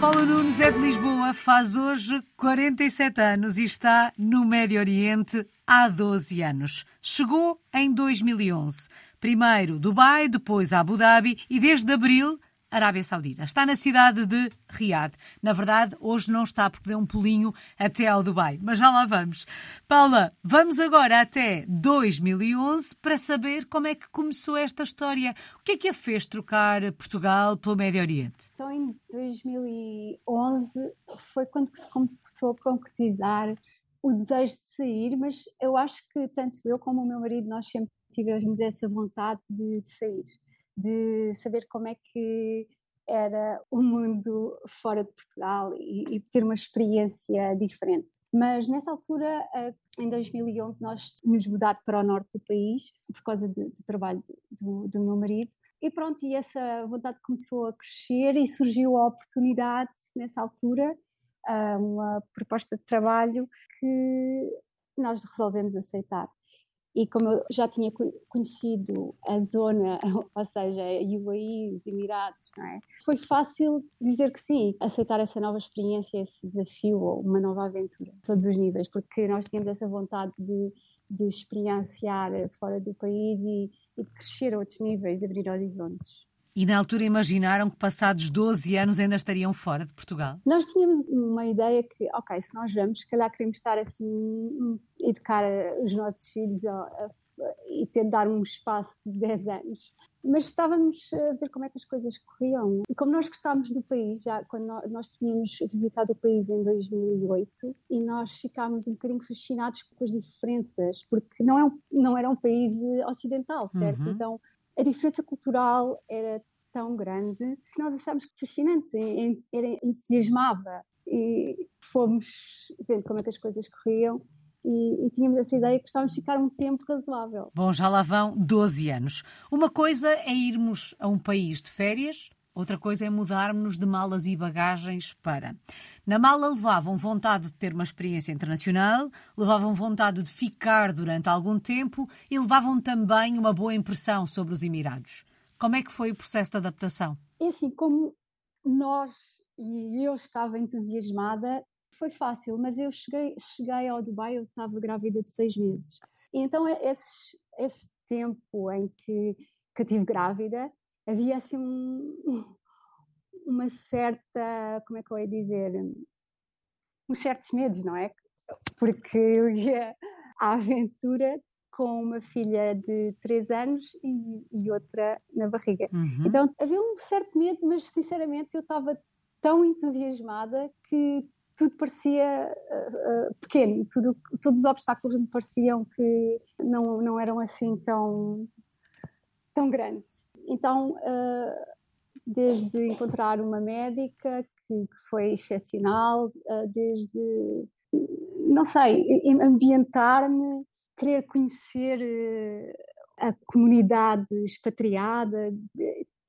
Paula Nunes é de Lisboa, faz hoje 47 anos e está no Médio Oriente há 12 anos. Chegou em 2011. Primeiro Dubai, depois Abu Dhabi e desde abril Arábia Saudita. Está na cidade de Riad. Na verdade, hoje não está porque deu um pulinho até ao Dubai, mas já lá vamos. Paula, vamos agora até 2011 para saber como é que começou esta história. O que é que a fez trocar Portugal pelo Médio Oriente? Então, em 2011 foi quando se começou a concretizar o desejo de sair, mas eu acho que tanto eu como o meu marido nós sempre tivemos essa vontade de sair de saber como é que era o mundo fora de Portugal e, e ter uma experiência diferente. Mas nessa altura, em 2011, nós nos mudado para o norte do país por causa do, do trabalho do, do, meu marido. E pronto, e essa vontade começou a crescer e surgiu a oportunidade nessa altura, uma proposta de trabalho que nós resolvemos aceitar e como eu já tinha conhecido a zona, ou seja, a UAE, os Emirados, não é? Foi fácil dizer que sim, aceitar essa nova experiência, esse desafio ou uma nova aventura, a todos os níveis, porque nós tínhamos essa vontade de, de experienciar fora do país e, e de crescer a outros níveis, de abrir horizontes. E na altura imaginaram que passados 12 anos ainda estariam fora de Portugal? Nós tínhamos uma ideia que, ok, se nós vamos, se calhar queremos estar assim, educar os nossos filhos a, a, e ter dar um espaço de 10 anos. Mas estávamos a ver como é que as coisas corriam. E como nós gostávamos do país, já quando nós tínhamos visitado o país em 2008, e nós ficámos um bocadinho fascinados com as diferenças, porque não, é um, não era um país ocidental, certo? Uhum. Então a diferença cultural era tão grande que nós achámos fascinante, era entusiasmava e fomos vendo como é que as coisas corriam e, e, tínhamos essa ideia que gostávamos de ficar um tempo razoável. Bom, já lá vão 12 anos. Uma coisa é irmos a um país de férias, outra coisa é mudarmos de malas e bagagens para. Na mala levavam vontade de ter uma experiência internacional, levavam vontade de ficar durante algum tempo e levavam também uma boa impressão sobre os Emirados. Como é que foi o processo de adaptação? É assim, como nós e eu estava entusiasmada, foi fácil, mas eu cheguei, cheguei ao Dubai, eu estava grávida de seis meses. E então esse, esse tempo em que, que eu estive grávida, havia assim um, uma certa, como é que eu ia dizer, uns certos medos, não é? Porque eu ia à aventura com uma filha de 3 anos e, e outra na barriga. Uhum. Então havia um certo medo, mas sinceramente eu estava tão entusiasmada que tudo parecia uh, uh, pequeno, tudo, todos os obstáculos me pareciam que não, não eram assim tão, tão grandes. Então, uh, desde encontrar uma médica que, foi excepcional, desde, não sei, ambientar-me querer conhecer eh, a comunidade expatriada,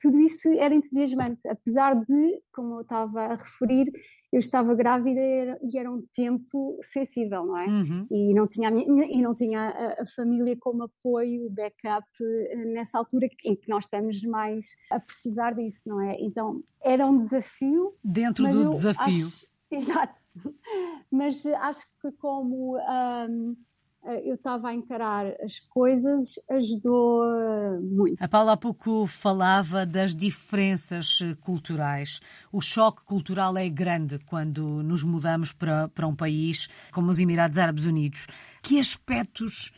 tudo isso era entusiasmante, apesar de, como eu estava a referir, eu estava grávida e era um tempo sensível, não é? Uhum. E não tinha, a minha, e não tinha a, a, família como apoio, backup, eh, nessa altura em que nós estamos mais a precisar disso, não é? Então era um desafio. Dentro do desafio. Acho, exato. Mas acho que como. Um, eu estava a encarar as coisas, ajudou eh, muito. A Paula há pouco falava das diferenças eh, culturais. O choque cultural é grande quando nos mudamos para, para um país como os Emirados Árabes Unidos. Que aspectos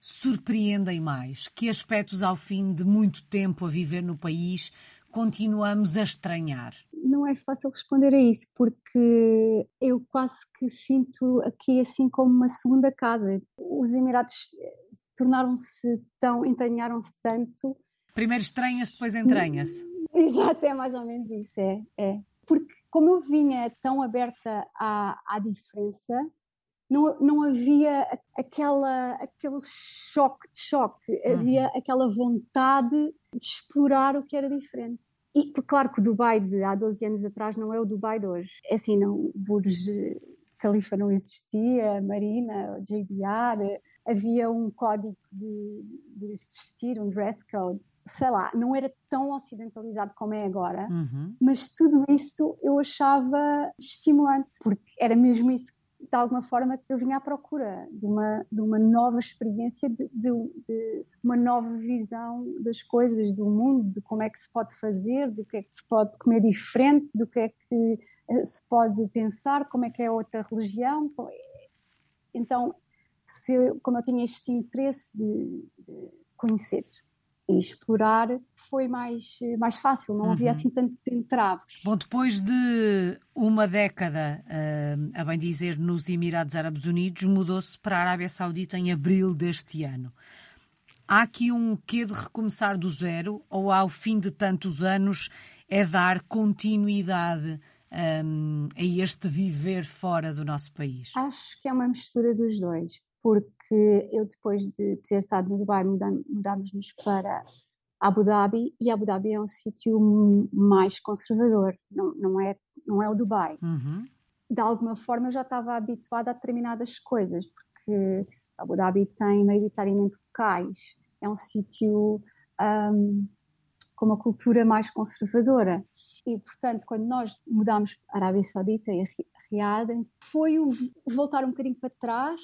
surpreendem mais? Que aspectos, ao fim de muito tempo a viver no país, continuamos a estranhar? Não é fácil responder a isso, porque eu quase que sinto aqui assim como uma segunda casa. Os Emirados tornaram-se tão, entranharam-se tanto. Primeiro estranha-se, depois entranha-se. Exato, é mais ou menos isso, é, é. Porque como eu vinha tão aberta à, à diferença, não, não havia aquela, aquele choque de choque, uhum. havia aquela vontade de explorar o que era diferente. E claro que o Dubai de há 12 anos atrás não é o Dubai de hoje. É assim, não, Burj Khalifa não existia, Marina, JBR, havia um código de, de vestir, um dress code. sei lá, não era tão ocidentalizado como é agora, uhum. mas tudo isso eu achava estimulante, porque era mesmo isso de alguma forma eu vinha à procura de uma, de uma nova experiência, de, de, de, uma nova visão das coisas, do mundo, de como é que se pode fazer, do que é que se pode comer diferente, do que é que eh, se pode pensar, como é que é outra religião. Então, se eu, como eu tinha este interesse de, de conhecer e explorar, foi mais, mais fácil, não uhum. havia assim tantos entraves. Bom, depois de uma década, uh, a bem dizer, nos Emirados Árabes Unidos, mudou-se para a Arábia Saudita em abril deste ano. Há aqui um quê de recomeçar do zero ou ao fim de tantos anos é dar continuidade um, a este viver fora do nosso país? Acho que é uma mistura dos dois porque eu depois de ter estado no Dubai mudámos-nos para Abu Dhabi e Abu Dhabi é um sítio mais conservador, não, não, é, não é o Dubai. Uhum. De alguma forma eu já estava habituada a determinadas coisas, porque Abu Dhabi tem maioritariamente locais, é um sítio um, com uma cultura mais conservadora. E, portanto, quando nós mudámos para a Arábia Saudita e a Riad, foi o voltar um bocadinho para trás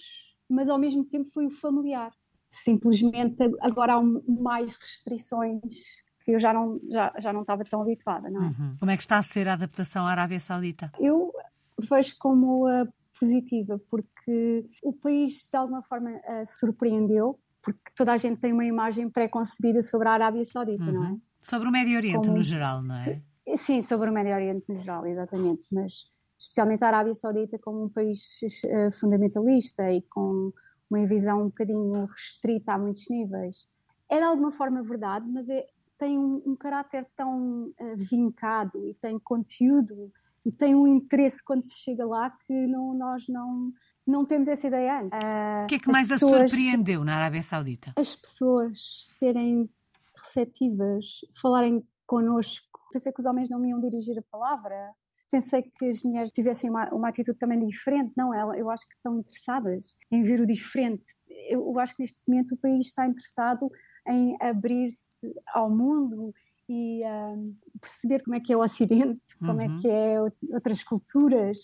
mas ao mesmo tempo foi o familiar. Simplesmente agora há mais restrições que eu já não, já, já não estava tão habituada, não é? Uhum. Como é que está a ser a adaptação à Arábia Saudita? Eu vejo como uh, positiva, porque o país de alguma forma uh, surpreendeu, porque toda a gente tem uma imagem pré-concebida sobre a Arábia Saudita, uhum. não é? Uhum. Sobre o Médio Oriente como... no geral, não é? Sim, sobre o Médio Oriente no geral, exatamente, mas especialmente a Arábia Saudita como um país uh, fundamentalista e com uma visão um bocadinho restrita a muitos níveis. É de alguma forma verdade, mas é, tem um, um caráter tão uh, vincado e tem conteúdo e tem um interesse quando se chega lá que não, nós não, não temos essa ideia antes. Uh, o que é que mais pessoas, a surpreendeu na Arábia Saudita? As pessoas serem receptivas, falarem connosco. Pensei que os homens não me iam dirigir a palavra pensei que as mulheres tivessem uma, uma atitude também diferente. Não, ela, eu acho que estão interessadas em ver o diferente. Eu, acho que neste momento o país está interessado em abrir-se ao mundo e uh, perceber como é que é o Ocidente, como é uhum. é que é outras culturas.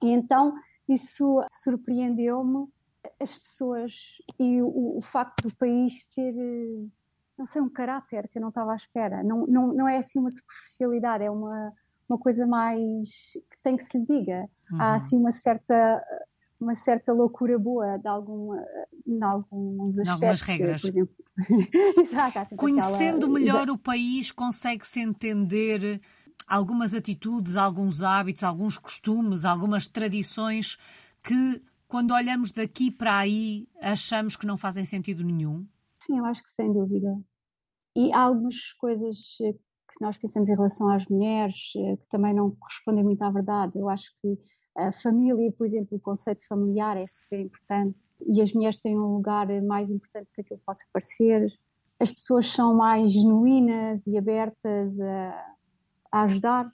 E então isso surpreendeu-me as pessoas e o, o, facto do país ter, não sei, um caráter que eu não estava à espera. Não, não, não é assim uma superficialidade, é uma uma coisa mais que tem que se lhe diga. Uhum. Há assim uma certa uma certa loucura boa de alguma em alguns aspectos, algumas regras. por exemplo. Exato, Conhecendo aquela... melhor o país, consegue-se entender algumas atitudes, alguns hábitos, alguns costumes, algumas tradições que quando olhamos daqui para aí achamos que não fazem sentido nenhum? Sim, eu acho que sem dúvida. E há algumas coisas que nós pensamos em relação às mulheres, eh, que também não correspondem muito à verdade. Eu acho que a família, por exemplo, o conceito familiar é super importante e as mulheres têm um lugar mais importante que aquilo que possa parecer. As pessoas são mais genuínas e abertas a, a ajudar.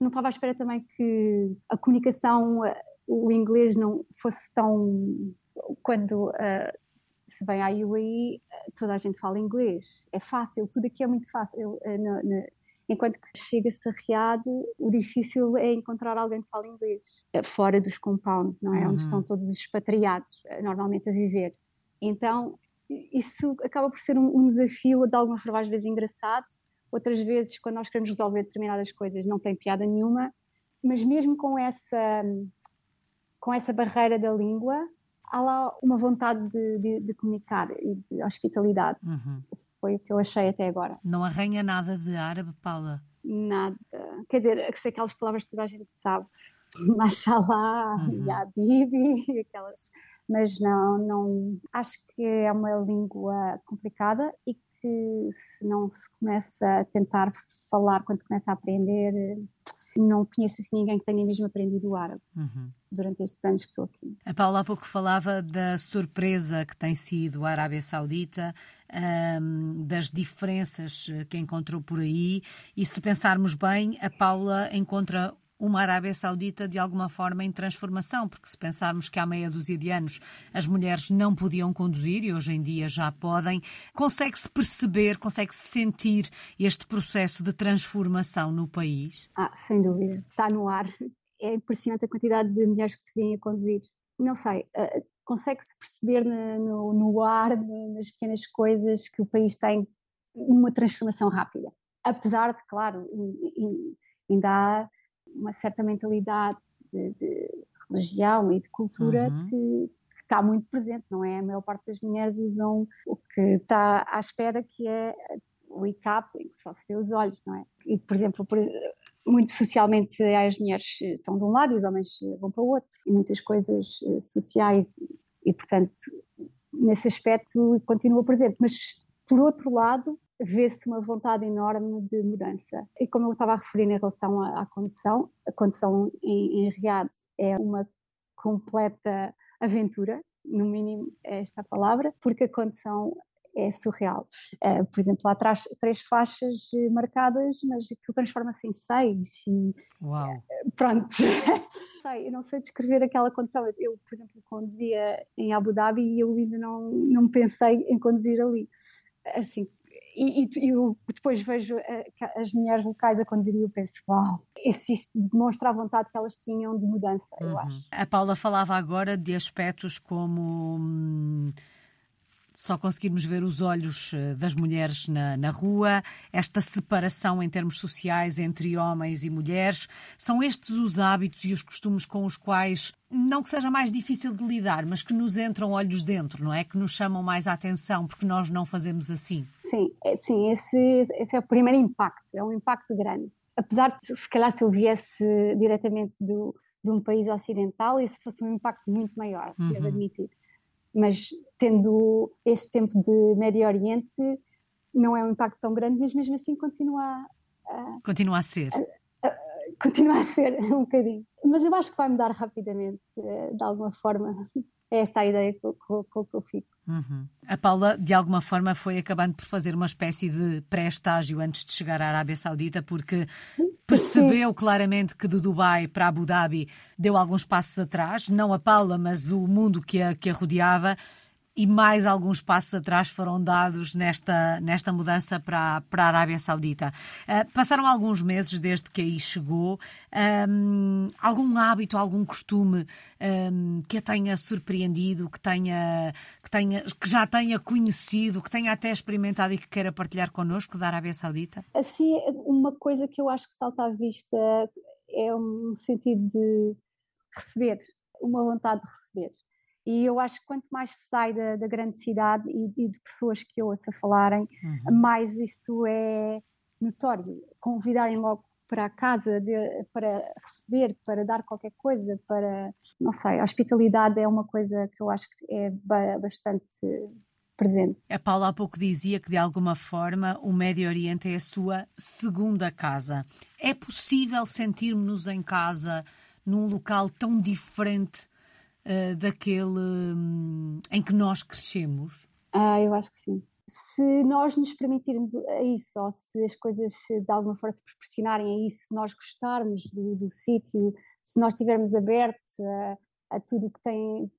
Não estava à espera também que a comunicação, eh, o inglês não fosse tão. Quando uh, se vem à UAE, toda a gente fala inglês. É fácil, tudo aqui é muito fácil. Uh, enquanto que chega-se a Riad, o difícil é encontrar alguém que fale inglês, eh, fora dos compounds, não é? Uhum. Onde estão todos os expatriados, eh, normalmente a viver. Então, isso acaba por ser um, um desafio, de alguma forma, às vezes engraçado, outras vezes, quando nós queremos resolver determinadas coisas, não tem piada nenhuma, mas mesmo com essa, com essa barreira da língua, há lá uma vontade de, de, de comunicar e de hospitalidade. Uhum. Foi o que eu achei até agora. Não arranha nada de árabe, Paula? Nada. Quer dizer, sei aquelas palavras que toda a gente sabe. Mashallah, uhum. Ya Bibi, aquelas. Mas não, não. Acho que é uma língua complicada e que se não se começa a tentar falar, quando se começa a aprender, não conheço assim ninguém que tenha mesmo aprendido o árabe uhum. durante estes anos que estou aqui. A Paula há pouco falava da surpresa que tem sido a Arábia Saudita, um, das diferenças que encontrou por aí, e se pensarmos bem, a Paula encontra uma Arábia Saudita de alguma forma em transformação, porque se pensarmos que há meia dúzia de anos as mulheres não podiam conduzir e hoje em dia já podem, consegue-se perceber, consegue-se sentir este processo de transformação no país? Ah, sem dúvida, está no ar. É impressionante a quantidade de mulheres que se vêem a conduzir. Não sei, uh, consegue-se perceber no, no ar, nas pequenas coisas, que o país tem uma transformação rápida. Apesar de, claro, ainda há uma certa mentalidade de, de religião e de cultura uhum. que, que, está muito presente, não é? A maior parte das mulheres usam o que está à espera, que é o que só se vê os olhos, não é? E, por exemplo, muito socialmente as mulheres estão de um lado e os homens vão para o outro, e muitas coisas eh, sociais, e, portanto, nesse aspecto continua presente. Mas, por outro lado, vê-se uma vontade enorme de mudança. E como eu estava a referir em relação à, condução, a condução em, em Riad é uma completa aventura, no mínimo é esta palavra, porque a condução é surreal. Uh, por exemplo, há trás, três faixas marcadas, mas aquilo transforma-se em seis. E, Uau! Uh, pronto. eu não sei descrever aquela condução. Eu, por exemplo, conduzia em Abu Dhabi e eu ainda não, não pensei em conduzir ali. Assim, e, e, e eu depois vejo as mulheres locais a conduzir e eu penso, uau, isso demonstra a vontade que elas tinham de mudança, uhum. eu acho. A Paula falava agora de aspectos como. Só conseguirmos ver os olhos eh, das mulheres na, na, rua, esta separação em termos sociais entre homens e mulheres. São estes os hábitos e os costumes com os quais, não que seja mais difícil de lidar, mas que nos entram olhos dentro, não é? Que nos chamam mais a atenção, porque nós não fazemos assim. Sim, é, sim esse, esse é o primeiro impacto, é um impacto grande. Apesar de, se calhar, se eu viesse diretamente do, de um país ocidental, isso fosse um impacto muito maior, uhum. devo admitir mas tendo este tempo de Médio Oriente, não é um impacto tão grande, mas mesmo assim continua a. Continua a ser. A, a, continua a ser um bocadinho. Mas eu acho que vai mudar rapidamente, eh, de alguma forma. É esta a ideia que, que, que eu fico. Uhum. A Paula, de alguma forma, foi acabando por fazer uma espécie de pré-estágio antes de chegar à Arábia Saudita, porque percebeu claramente que do Dubai para Abu Dhabi deu alguns passos atrás, não a Paula, mas o mundo que a, que a rodeava, e mais alguns passos atrás foram dados nesta, nesta mudança para, para a Arábia Saudita. Uh, passaram alguns meses desde que aí chegou. Um, algum hábito, algum costume um, que a tenha surpreendido, que, tenha, que, tenha, que já tenha conhecido, que tenha até experimentado e que queira partilhar connosco da Arábia Saudita? Assim, uma coisa que eu acho que salta à vista é um sentido de receber, uma vontade de receber e eu acho que quanto mais se sai da, da grande cidade e, e, de pessoas que eu ouço falarem, uhum. mais isso é notório. Convidarem logo para a casa de, para receber, para dar qualquer coisa, para, não sei, a hospitalidade é uma coisa que eu acho que é bastante presente. A Paula há pouco dizia que de alguma forma o Médio Oriente é a sua segunda casa. É possível sentirmos-nos em casa num local tão diferente uh, daquele um, em que nós crescemos? Ah, eu acho que sim. Se nós nos permitirmos a isso, ou se as coisas de alguma forma se proporcionarem a isso, se nós gostarmos do, do sítio, se nós estivermos abertos a, a tudo o que tem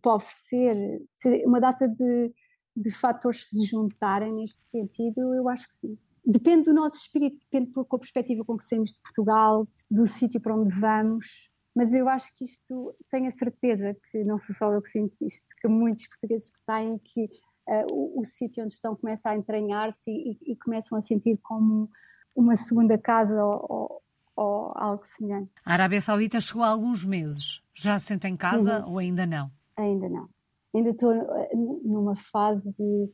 para oferecer, uma data de, de fatores se juntarem neste sentido, eu acho que sim. Depende do nosso espírito, depende com a perspectiva com que saímos de Portugal, do sítio para onde vamos, mas eu acho que isto, tenho a certeza que não sou só eu que sinto isto, que muitos portugueses que saem, que uh, o, o sítio onde estão começa a entranhar-se e, e, começam a sentir como uma segunda casa ou, ou, algo semelhante. A Arábia Saudita chegou há alguns meses. Já se sente em casa uhum. ou ainda não? Ainda não. Ainda estou eh, numa fase de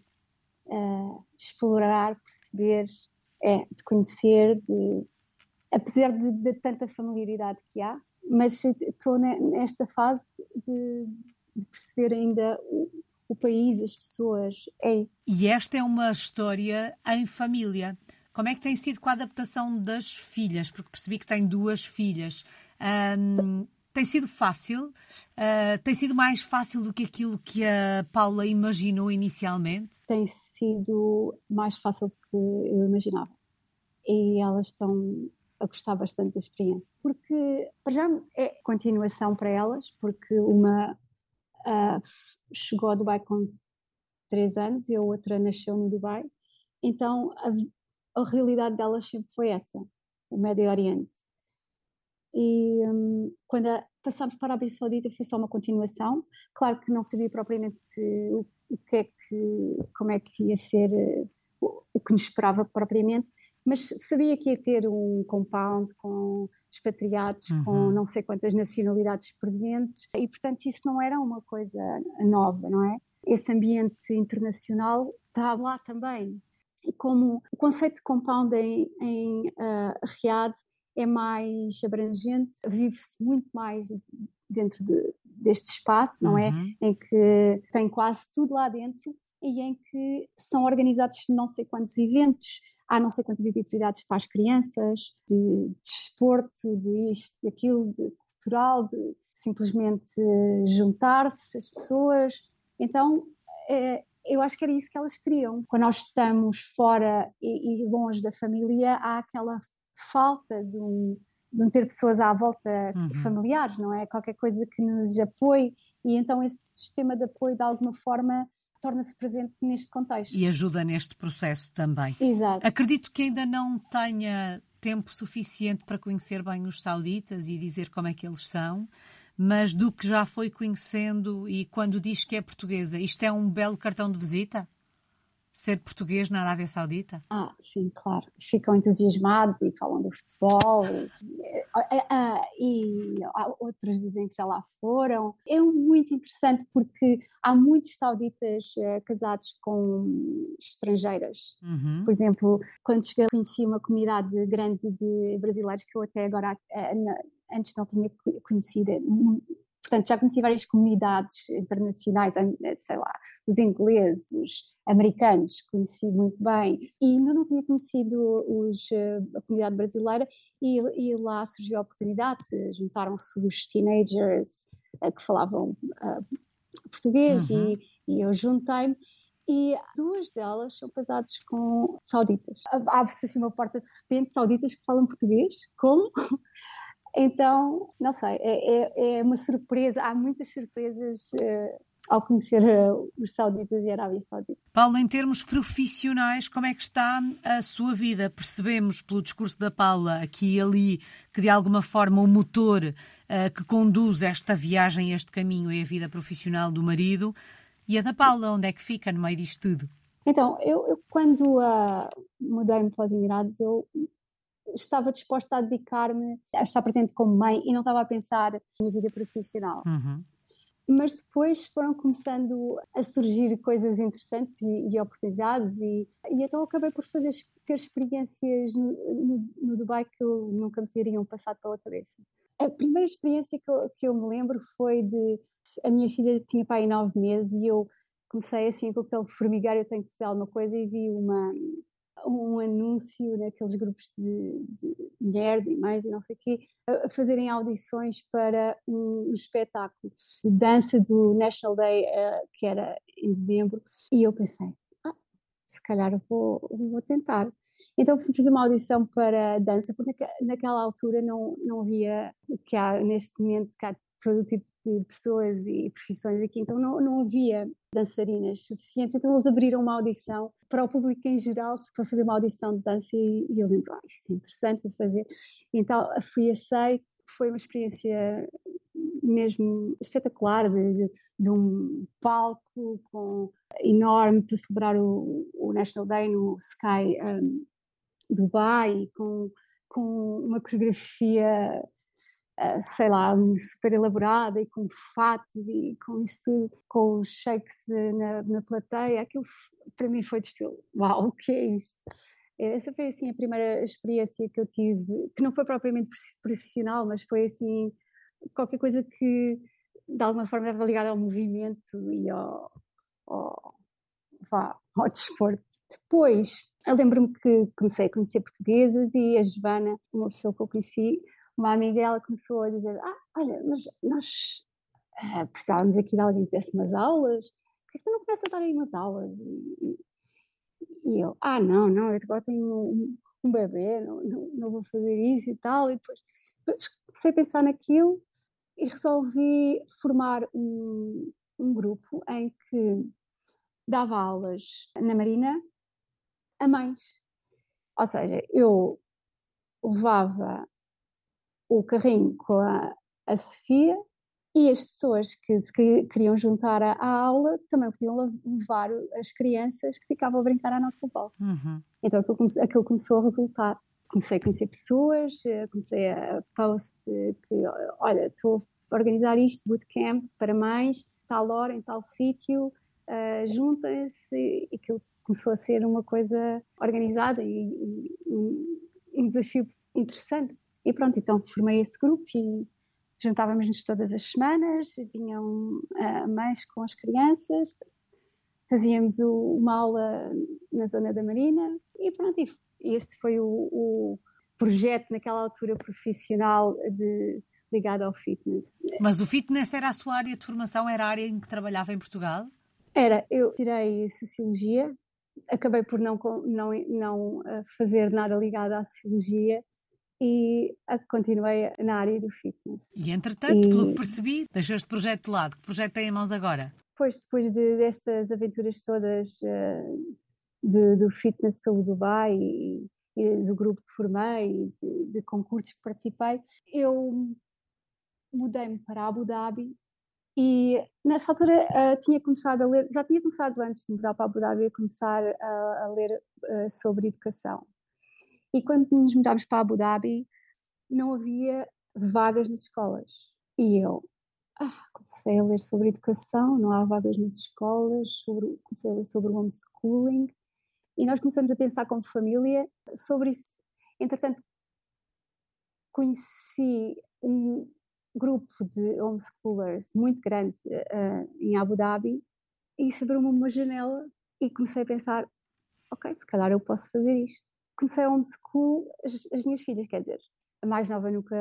uh, explorar, perceber, é, de conhecer, de, apesar de, de tanta familiaridade que há, mas estou nesta fase de, de perceber ainda o, o, país, as pessoas, é isso. E esta é uma história em família. Como é que tem sido com a adaptação das filhas? Porque percebi que tem duas filhas. Um, tem sido fácil? Uh, tem sido mais fácil do que aquilo que a Paula imaginou inicialmente? Tem sido mais fácil do que eu imaginava. E elas estão a gostar bastante da experiência. Porque, para já, é continuação para elas, porque uma uh, chegou a Dubai com três anos e a outra nasceu no Dubai. Então, a, a realidade delas sempre foi essa, o Médio Oriente. E um, quando a, para a Arábia Saudita foi só uma continuação. Claro que não sabia propriamente o, o que é que, como é que ia ser o, o que nos esperava propriamente, mas sabia que ia ter um compound com expatriados, uhum. com não sei quantas nacionalidades presentes, e portanto isso não era uma coisa nova, não é? Esse ambiente internacional está lá também. E como o conceito de compound em, em uh, Riad é mais abrangente, vive-se muito mais dentro de, deste espaço, não é? uhum. é? Em que tem quase tudo lá dentro e em que são organizados não sei quantos eventos, há não sei quantas atividades para as crianças, de, de desporto, de isto, de aquilo, de cultural, de simplesmente juntar-se as pessoas. Então, é, eu acho que era isso que elas queriam. Quando nós estamos fora e, e longe da família, há aquela falta de um, de um ter pessoas à volta uhum. familiares, não é? Qualquer coisa que nos apoie. E então esse sistema de apoio, de alguma forma, torna-se presente neste contexto. E ajuda neste processo também. Exato. Acredito que ainda não tenha tempo suficiente para conhecer bem os sauditas e dizer como é que eles são, mas do que já foi conhecendo e quando diz que é portuguesa, isto é um belo cartão de visita? Ser português na Arábia Saudita? Ah, sim, claro. Ficam entusiasmados e falam do futebol e, e, e, outros dizem que já lá foram. É muito interessante porque há muitos sauditas uh, casados com estrangeiras. Uhum. Por exemplo, quando cheguei conheci uma comunidade grande de brasileiros que eu até agora uh, antes não tinha conhecido Portanto, já conheci várias comunidades internacionais, eh, sei lá, os ingleses, os americanos, conheci muito bem, e ainda não tinha conhecido os, eh, a comunidade brasileira, e, e lá surgiu a oportunidade, juntaram-se os teenagers uh, que falavam uh, português, uhum. e, e eu juntei-me, e duas delas são casadas com sauditas. Abre-se assim uma porta de repente, sauditas que falam português, como? Então, não sei, é, é, é uma surpresa, há muitas surpresas uh, ao conhecer uh, os sauditas e a Arábia Saudita. Paulo, em termos profissionais, como é que está a sua vida? Percebemos pelo discurso da Paula aqui e ali que de alguma forma o motor uh, que conduz esta viagem, este caminho é a vida profissional do marido. E a da Paula, onde é que fica no meio disto tudo? Então, eu, eu quando mudei-me para os Emirados, eu estava disposta a dedicar-me a estar presente como mãe e não estava a pensar na vida profissional. Uhum. Mas depois foram começando a surgir coisas interessantes e, e oportunidades, e, e, então acabei por fazer, ter experiências no, no, no, Dubai que eu nunca me teriam passado pela cabeça. A primeira experiência que eu, que eu me lembro foi de. A minha filha tinha pai nove meses e eu comecei assim com aquele formigar, eu tenho que fazer alguma coisa, e vi uma, um anúncio naqueles grupos de, de mulheres e mães e não sei o quê, a, fazerem audições para um, um, espetáculo de dança do National Day, uh, que era em dezembro, e eu pensei, ah, se calhar vou, vou tentar. Então fui fazer uma audição para dança, porque naquela altura não, não havia o que há neste momento, há todo tipo de pessoas e profissões aqui, então não, não havia dançarinas suficientes, então eles abriram uma audição para o público em geral, para fazer uma audição de dança e, e eu lembro, ah, isto é interessante, vou fazer. Então fui aceito, foi uma experiência mesmo espetacular de, de, de um palco com, enorme para celebrar o, o National Day no Sky um, Dubai com, com uma coreografia eh, sei lá, super elaborada e com fatos e com isso tudo, com os shakes na, na plateia, aquilo para mim foi de estilo, uau, o que é isto? Essa foi assim a primeira experiência que eu tive, que não foi propriamente profissional, mas foi assim qualquer coisa que de alguma forma estava ligada ao movimento e ao, ao, ao desporto. Depois, eu lembro-me que comecei a conhecer portuguesas e a Joana, uma pessoa que eu conheci, uma amiga ela começou a dizer: Ah, olha, mas nós uh, precisávamos aqui de alguém que desse umas aulas, por que é que tu não começas a dar aí umas aulas? E, e, eu: Ah, não, não, eu agora tenho um, um bebê, não, não, não, vou fazer isso e tal. E depois, depois comecei a pensar naquilo e resolvi formar um, um grupo em que dava aulas na Marina a mães. Ou seja, eu levava o carrinho com a, a Sofia e as pessoas que se queriam juntar à, aula também podiam levar as crianças que ficavam a brincar à nossa volta. Uhum. Então aquilo, come, aquilo, começou a resultar. Comecei a conhecer pessoas, eh, comecei a post que, olha, estou a organizar isto, bootcamps para mães, tal hora, em tal sítio, uh, juntem-se, e aquilo começou a ser uma coisa organizada e, e um desafio interessante. E pronto, então formei esse grupo e juntávamos-nos todas as semanas, vinham uh, mães com as crianças, fazíamos o, uma aula na zona da Marina e pronto, e este foi o, o projeto naquela altura profissional de, ligado ao fitness. Mas o fitness era a sua área de formação, era a área em que trabalhava em Portugal? Era, eu tirei Sociologia, acabei por não, não, não eh, fazer nada ligado à Sociologia e continuei na área do fitness. E entretanto, e... pelo que percebi, deixou este projeto de lado. Que projeto tem em mãos agora? Pois, depois de, destas aventuras todas uh, de, do fitness pelo Dubai e, e, do grupo que formei, de, de concursos que participei, eu mudei-me para Abu Dhabi e nessa altura uh, tinha começado a ler, já tinha começado antes de mudar para Abu Dhabi a começar a, a ler uh, sobre educação. E quando nos mudámos para Abu Dhabi, não havia vagas nas escolas. E eu ah, comecei a ler sobre educação, não há vagas nas escolas, sobre, comecei a ler sobre homeschooling. E nós começamos a pensar como família sobre isso. Entretanto, conheci um grupo de homeschoolers muito grande uh, em Abu Dhabi e isso abriu-me uma janela e comecei a pensar, ok, se calhar eu posso fazer isto comecei a homeschool as, as minhas filhas, quer dizer, a mais nova nunca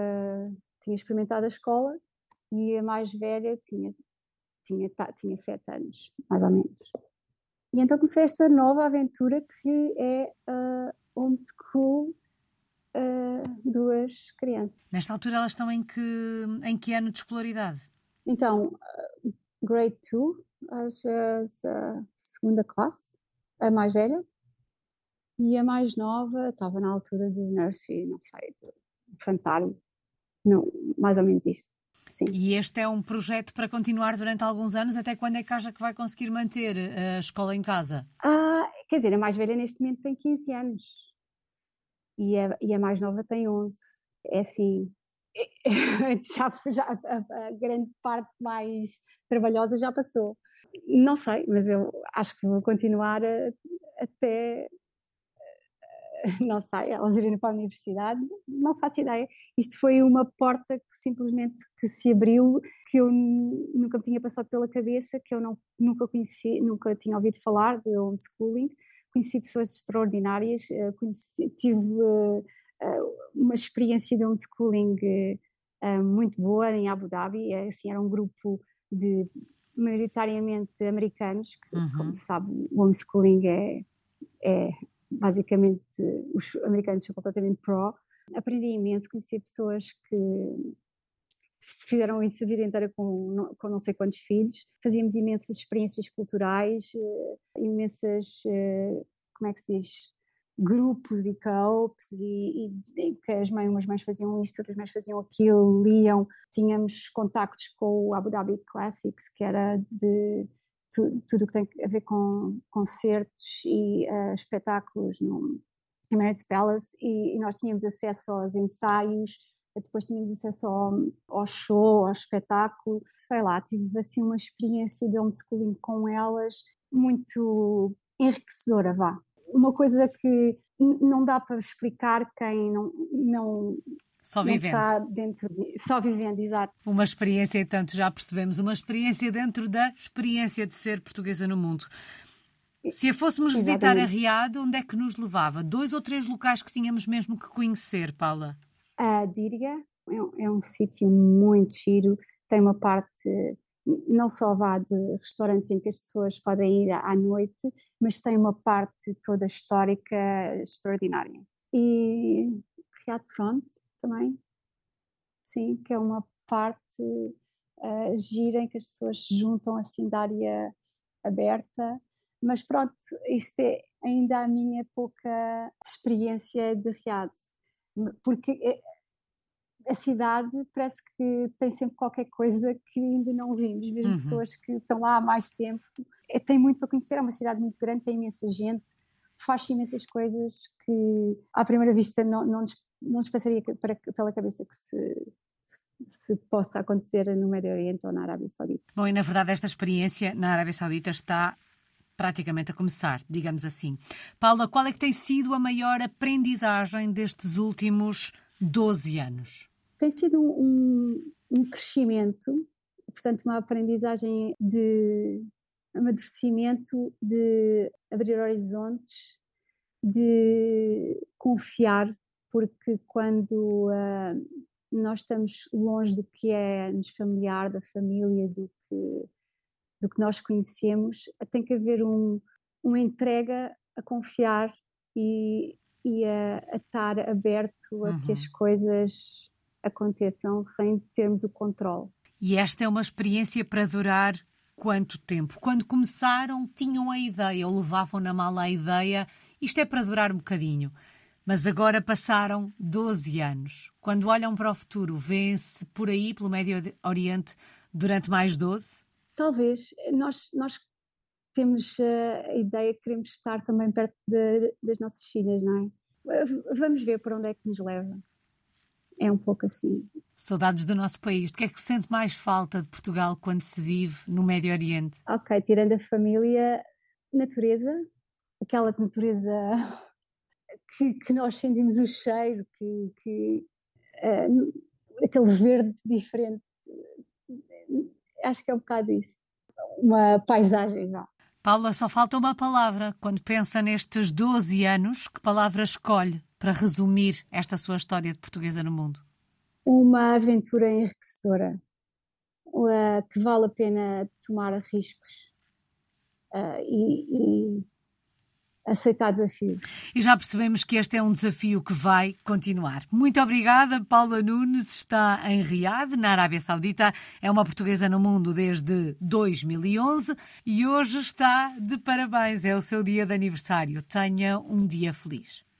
tinha experimentado a escola e a mais velha tinha, tinha, tinha sete anos, mais ou menos. E então comecei esta nova aventura que é uh, homeschool uh, duas crianças. Nesta altura elas estão em que, em que ano de escolaridade? Então, uh, grade 2, acho a segunda classe, a mais velha, e a mais nova estava na altura do nursery, não sei, do infantário, não, mais ou menos isto. Sim. E este é um projeto para continuar durante alguns anos, até quando é que acha que vai conseguir manter a escola em casa? Ah, quer dizer, a mais velha neste momento tem 15 anos e a, e a mais nova tem 11. É assim, já, já a, a, grande parte mais trabalhosa já passou. Não sei, mas eu acho que vou continuar a, até não sei, elas irem para a universidade, não faço ideia. Isto foi uma porta que simplesmente que se abriu, que eu nunca me tinha passado pela cabeça, que eu não, nunca conheci, nunca tinha ouvido falar de homeschooling. Conheci pessoas extraordinárias, eh, conheci, tive uh, uma experiência de homeschooling muito boa em Abu Dhabi, assim, era um grupo de maioritariamente americanos, que, uhum. como sabe, o homeschooling é, é basicamente os americanos são completamente pró. Aprendi imenso, conheci pessoas que fizeram isso a vida inteira com, com não sei quantos filhos. Fazíamos imensas experiências culturais, uh, imensas, uh, como é que se diz, grupos e co-ops e, e, e, que as mães, umas mães faziam isto, outras mães faziam aquilo, liam. Tínhamos contactos com o Abu Dhabi Classics, que era de tu, tudo o que tem a ver com concertos e uh, espetáculos no Emirates Palace e, e, nós tínhamos acesso aos ensaios, depois tínhamos acesso ao, ao show, ao espetáculo, sei lá, tive assim uma experiência de homeschooling com elas muito enriquecedora, vá. Uma coisa que não dá para explicar quem não, não só vivendo. Está dentro de, só vivendo, exato. Uma experiência, tanto já percebemos, uma experiência dentro da experiência de ser portuguesa no mundo. Se a fôssemos Exatamente. visitar a Riad, onde é que nos levava? Dois ou três locais que tínhamos mesmo que conhecer, Paula? A Díria é um, é um sítio muito giro, tem uma parte não só vá de restaurantes em que as pessoas podem ir à noite, mas tem uma parte toda histórica extraordinária e Riad Front também, sim, que é uma parte uh, gira em que as pessoas se juntam assim da área aberta, mas pronto, isto é ainda a minha pouca experiência de Riad, porque é, a cidade parece que tem sempre qualquer coisa que ainda não vimos, mesmo uhum. pessoas que estão lá há mais tempo. É, tem muito para conhecer, é uma cidade muito grande, tem imensa gente, faz imensas coisas que à primeira vista não, não, nos, não nos passaria pela cabeça que se, se possa acontecer no Médio Oriente ou na Arábia Saudita. Bom, e na verdade esta experiência na Arábia Saudita está praticamente a começar, digamos assim. Paula, qual é que tem sido a maior aprendizagem destes últimos 12 anos? tem sido um, um crescimento, portanto, uma aprendizagem de amadurecimento, de abrir horizontes, de confiar, porque quando uh, nós estamos longe do que é nos familiar, da família, do que, do que nós conhecemos, tem que haver um, uma entrega a confiar e, e a, a estar aberto a uhum. que as coisas aconteçam sem termos o controle. E esta é uma experiência para durar quanto tempo? Quando começaram, tinham a ideia ou levavam na mala a ideia, isto é para durar um bocadinho. Mas agora passaram 12 anos. Quando olham para o futuro, vêem-se por aí, pelo Médio Oriente, durante mais 12? Talvez. Nós, nós temos eh, a ideia que queremos estar também perto de, das nossas filhas, não é? Vamos ver para onde é que nos leva é um pouco assim. Saudades do nosso país. De que é que se sente mais falta de Portugal quando se vive no Médio Oriente? Ok, tirando a família, natureza, aquela natureza que, que nós sentimos o cheiro, que, que uh, aquele verde diferente. Acho que é um bocado isso. Uma paisagem, não. Paula, só falta uma palavra. Quando pensa nestes 12 anos, que palavra escolhe para resumir esta sua história de portuguesa no mundo? Uma aventura enriquecedora, que vale a pena tomar riscos e, e aceitar desafios. E já percebemos que este é um desafio que vai continuar. Muito obrigada, Paula Nunes. Está em Riad, na Arábia Saudita. É uma portuguesa no mundo desde 2011 e hoje está de parabéns. É o seu dia de aniversário. Tenha um dia feliz.